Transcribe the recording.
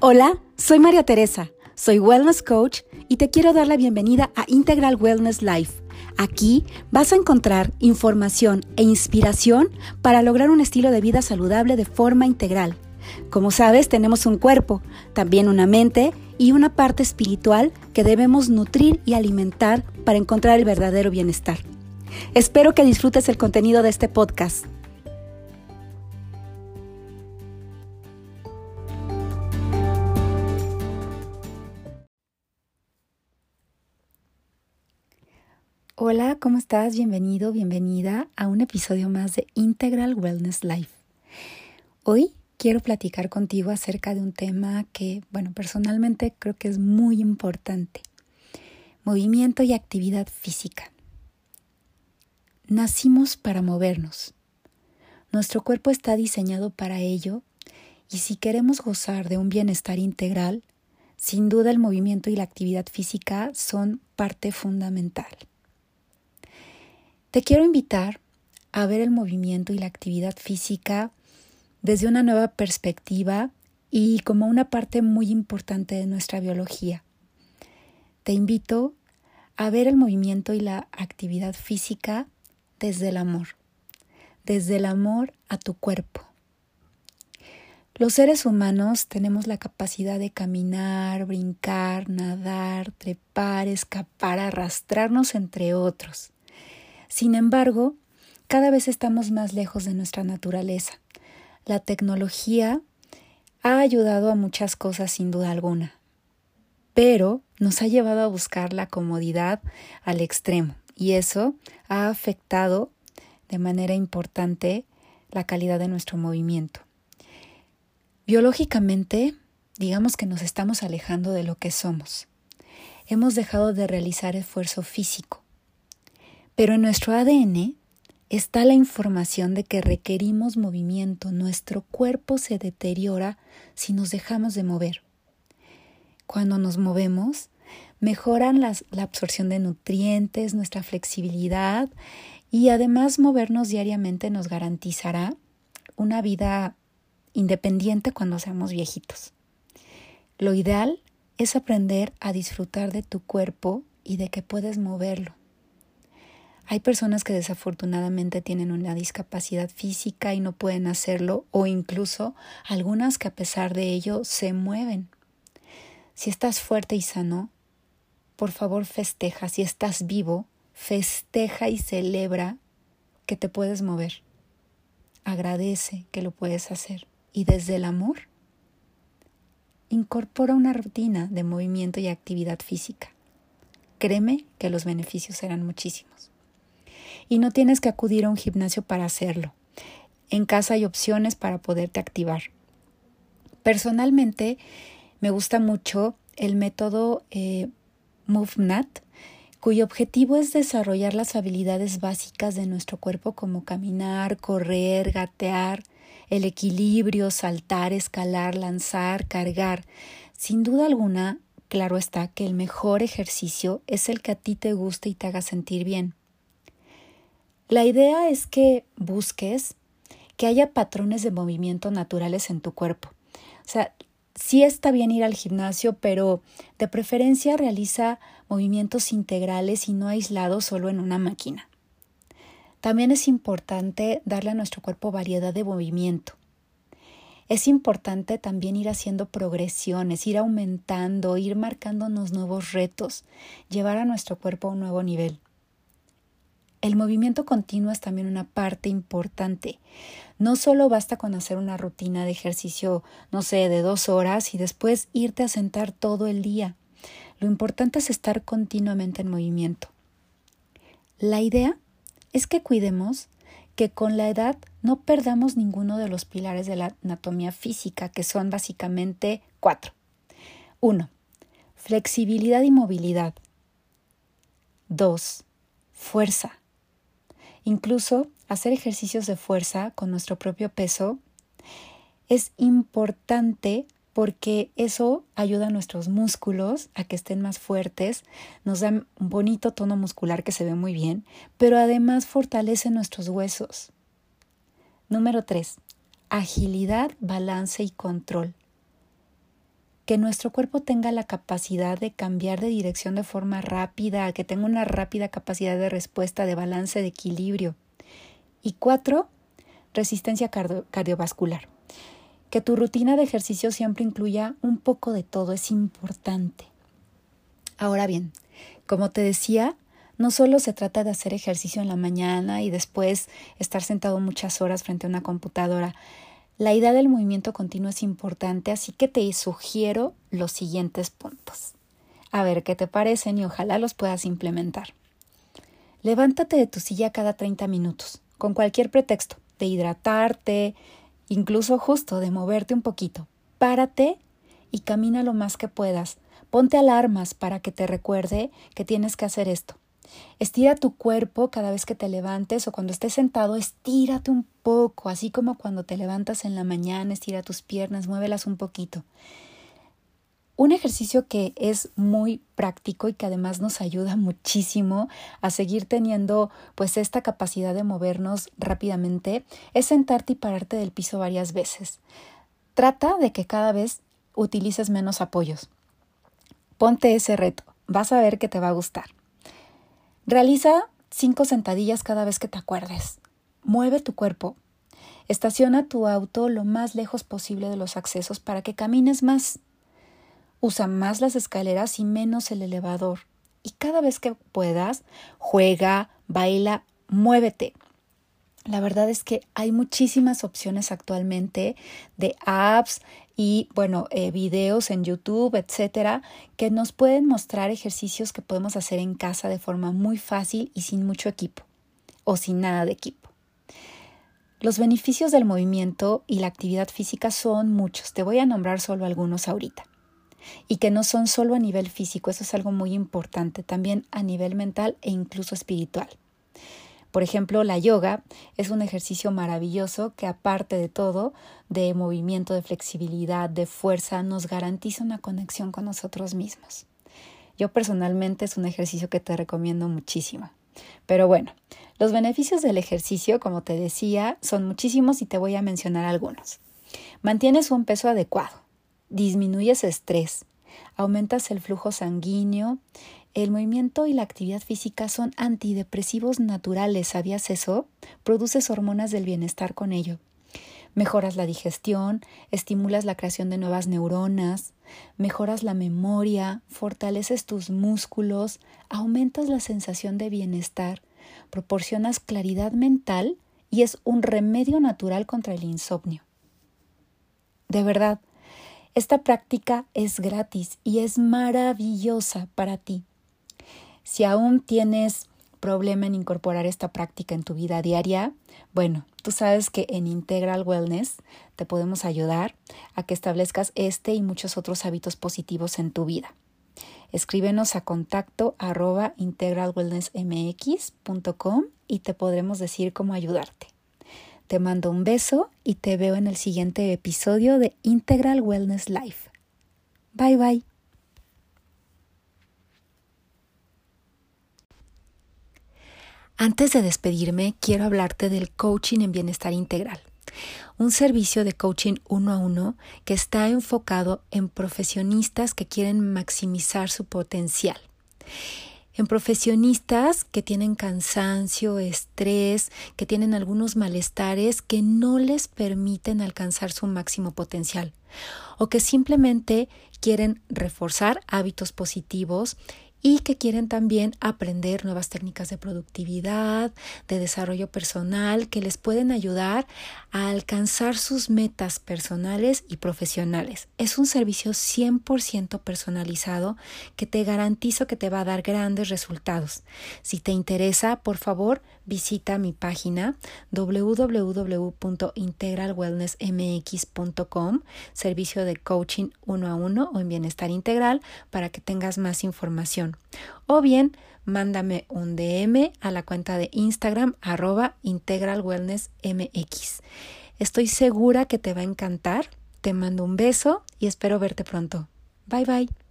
Hola, soy María Teresa, soy Wellness Coach y te quiero dar la bienvenida a Integral Wellness Life. Aquí vas a encontrar información e inspiración para lograr un estilo de vida saludable de forma integral. Como sabes, tenemos un cuerpo, también una mente y una parte espiritual que debemos nutrir y alimentar para encontrar el verdadero bienestar. Espero que disfrutes el contenido de este podcast. Hola, ¿cómo estás? Bienvenido, bienvenida a un episodio más de Integral Wellness Life. Hoy quiero platicar contigo acerca de un tema que, bueno, personalmente creo que es muy importante. Movimiento y actividad física. Nacimos para movernos. Nuestro cuerpo está diseñado para ello y si queremos gozar de un bienestar integral, sin duda el movimiento y la actividad física son parte fundamental. Te quiero invitar a ver el movimiento y la actividad física desde una nueva perspectiva y como una parte muy importante de nuestra biología. Te invito a ver el movimiento y la actividad física desde el amor, desde el amor a tu cuerpo. Los seres humanos tenemos la capacidad de caminar, brincar, nadar, trepar, escapar, arrastrarnos, entre otros. Sin embargo, cada vez estamos más lejos de nuestra naturaleza. La tecnología ha ayudado a muchas cosas sin duda alguna, pero nos ha llevado a buscar la comodidad al extremo y eso ha afectado de manera importante la calidad de nuestro movimiento. Biológicamente, digamos que nos estamos alejando de lo que somos. Hemos dejado de realizar esfuerzo físico pero en nuestro ADN está la información de que requerimos movimiento. Nuestro cuerpo se deteriora si nos dejamos de mover. Cuando nos movemos, mejoran la absorción de nutrientes, nuestra flexibilidad y además movernos diariamente nos garantizará una vida independiente cuando seamos viejitos. Lo ideal es aprender a disfrutar de tu cuerpo y de que puedes moverlo. Hay personas que desafortunadamente tienen una discapacidad física y no pueden hacerlo o incluso algunas que a pesar de ello se mueven. Si estás fuerte y sano, por favor festeja. Si estás vivo, festeja y celebra que te puedes mover. Agradece que lo puedes hacer. Y desde el amor, incorpora una rutina de movimiento y actividad física. Créeme que los beneficios serán muchísimos y no tienes que acudir a un gimnasio para hacerlo. En casa hay opciones para poderte activar. Personalmente me gusta mucho el método eh, MoveNat, cuyo objetivo es desarrollar las habilidades básicas de nuestro cuerpo como caminar, correr, gatear, el equilibrio, saltar, escalar, lanzar, cargar. Sin duda alguna, claro está que el mejor ejercicio es el que a ti te guste y te haga sentir bien. La idea es que busques que haya patrones de movimiento naturales en tu cuerpo. O sea, sí está bien ir al gimnasio, pero de preferencia realiza movimientos integrales y no aislados solo en una máquina. También es importante darle a nuestro cuerpo variedad de movimiento. Es importante también ir haciendo progresiones, ir aumentando, ir marcándonos nuevos retos, llevar a nuestro cuerpo a un nuevo nivel. El movimiento continuo es también una parte importante. No solo basta con hacer una rutina de ejercicio, no sé, de dos horas y después irte a sentar todo el día. Lo importante es estar continuamente en movimiento. La idea es que cuidemos que con la edad no perdamos ninguno de los pilares de la anatomía física, que son básicamente cuatro. Uno, Flexibilidad y movilidad. Dos, Fuerza. Incluso hacer ejercicios de fuerza con nuestro propio peso es importante porque eso ayuda a nuestros músculos a que estén más fuertes, nos da un bonito tono muscular que se ve muy bien, pero además fortalece nuestros huesos. Número 3. Agilidad, balance y control. Que nuestro cuerpo tenga la capacidad de cambiar de dirección de forma rápida, que tenga una rápida capacidad de respuesta, de balance, de equilibrio. Y cuatro, resistencia cardiovascular. Que tu rutina de ejercicio siempre incluya un poco de todo es importante. Ahora bien, como te decía, no solo se trata de hacer ejercicio en la mañana y después estar sentado muchas horas frente a una computadora. La idea del movimiento continuo es importante, así que te sugiero los siguientes puntos. A ver qué te parecen y ojalá los puedas implementar. Levántate de tu silla cada 30 minutos, con cualquier pretexto, de hidratarte, incluso justo de moverte un poquito. Párate y camina lo más que puedas. Ponte alarmas para que te recuerde que tienes que hacer esto. Estira tu cuerpo cada vez que te levantes o cuando estés sentado, estírate un poco, así como cuando te levantas en la mañana, estira tus piernas, muévelas un poquito. Un ejercicio que es muy práctico y que además nos ayuda muchísimo a seguir teniendo pues esta capacidad de movernos rápidamente es sentarte y pararte del piso varias veces. Trata de que cada vez utilices menos apoyos. Ponte ese reto, vas a ver que te va a gustar. Realiza cinco sentadillas cada vez que te acuerdes. Mueve tu cuerpo. Estaciona tu auto lo más lejos posible de los accesos para que camines más. Usa más las escaleras y menos el elevador. Y cada vez que puedas, juega, baila, muévete. La verdad es que hay muchísimas opciones actualmente de apps y, bueno, eh, videos en YouTube, etcétera, que nos pueden mostrar ejercicios que podemos hacer en casa de forma muy fácil y sin mucho equipo o sin nada de equipo. Los beneficios del movimiento y la actividad física son muchos. Te voy a nombrar solo algunos ahorita. Y que no son solo a nivel físico, eso es algo muy importante, también a nivel mental e incluso espiritual. Por ejemplo, la yoga es un ejercicio maravilloso que aparte de todo, de movimiento, de flexibilidad, de fuerza, nos garantiza una conexión con nosotros mismos. Yo personalmente es un ejercicio que te recomiendo muchísimo. Pero bueno, los beneficios del ejercicio, como te decía, son muchísimos y te voy a mencionar algunos. Mantienes un peso adecuado, disminuyes estrés, aumentas el flujo sanguíneo, el movimiento y la actividad física son antidepresivos naturales, ¿sabías eso? Produces hormonas del bienestar con ello. Mejoras la digestión, estimulas la creación de nuevas neuronas, mejoras la memoria, fortaleces tus músculos, aumentas la sensación de bienestar, proporcionas claridad mental y es un remedio natural contra el insomnio. De verdad, esta práctica es gratis y es maravillosa para ti. Si aún tienes problema en incorporar esta práctica en tu vida diaria, bueno, tú sabes que en Integral Wellness te podemos ayudar a que establezcas este y muchos otros hábitos positivos en tu vida. Escríbenos a contacto arroba integralwellnessmx.com y te podremos decir cómo ayudarte. Te mando un beso y te veo en el siguiente episodio de Integral Wellness Life. Bye bye. Antes de despedirme, quiero hablarte del coaching en bienestar integral, un servicio de coaching uno a uno que está enfocado en profesionistas que quieren maximizar su potencial. En profesionistas que tienen cansancio, estrés, que tienen algunos malestares que no les permiten alcanzar su máximo potencial o que simplemente quieren reforzar hábitos positivos y que quieren también aprender nuevas técnicas de productividad, de desarrollo personal, que les pueden ayudar a alcanzar sus metas personales y profesionales. Es un servicio 100% personalizado que te garantizo que te va a dar grandes resultados. Si te interesa, por favor, visita mi página www.integralwellnessmx.com, servicio de coaching uno a uno o en bienestar integral para que tengas más O bien, mándame un DM a la cuenta de Instagram arroba integralwellnessmx. Estoy segura que te va a encantar. Te mando un beso y espero verte pronto. Bye bye.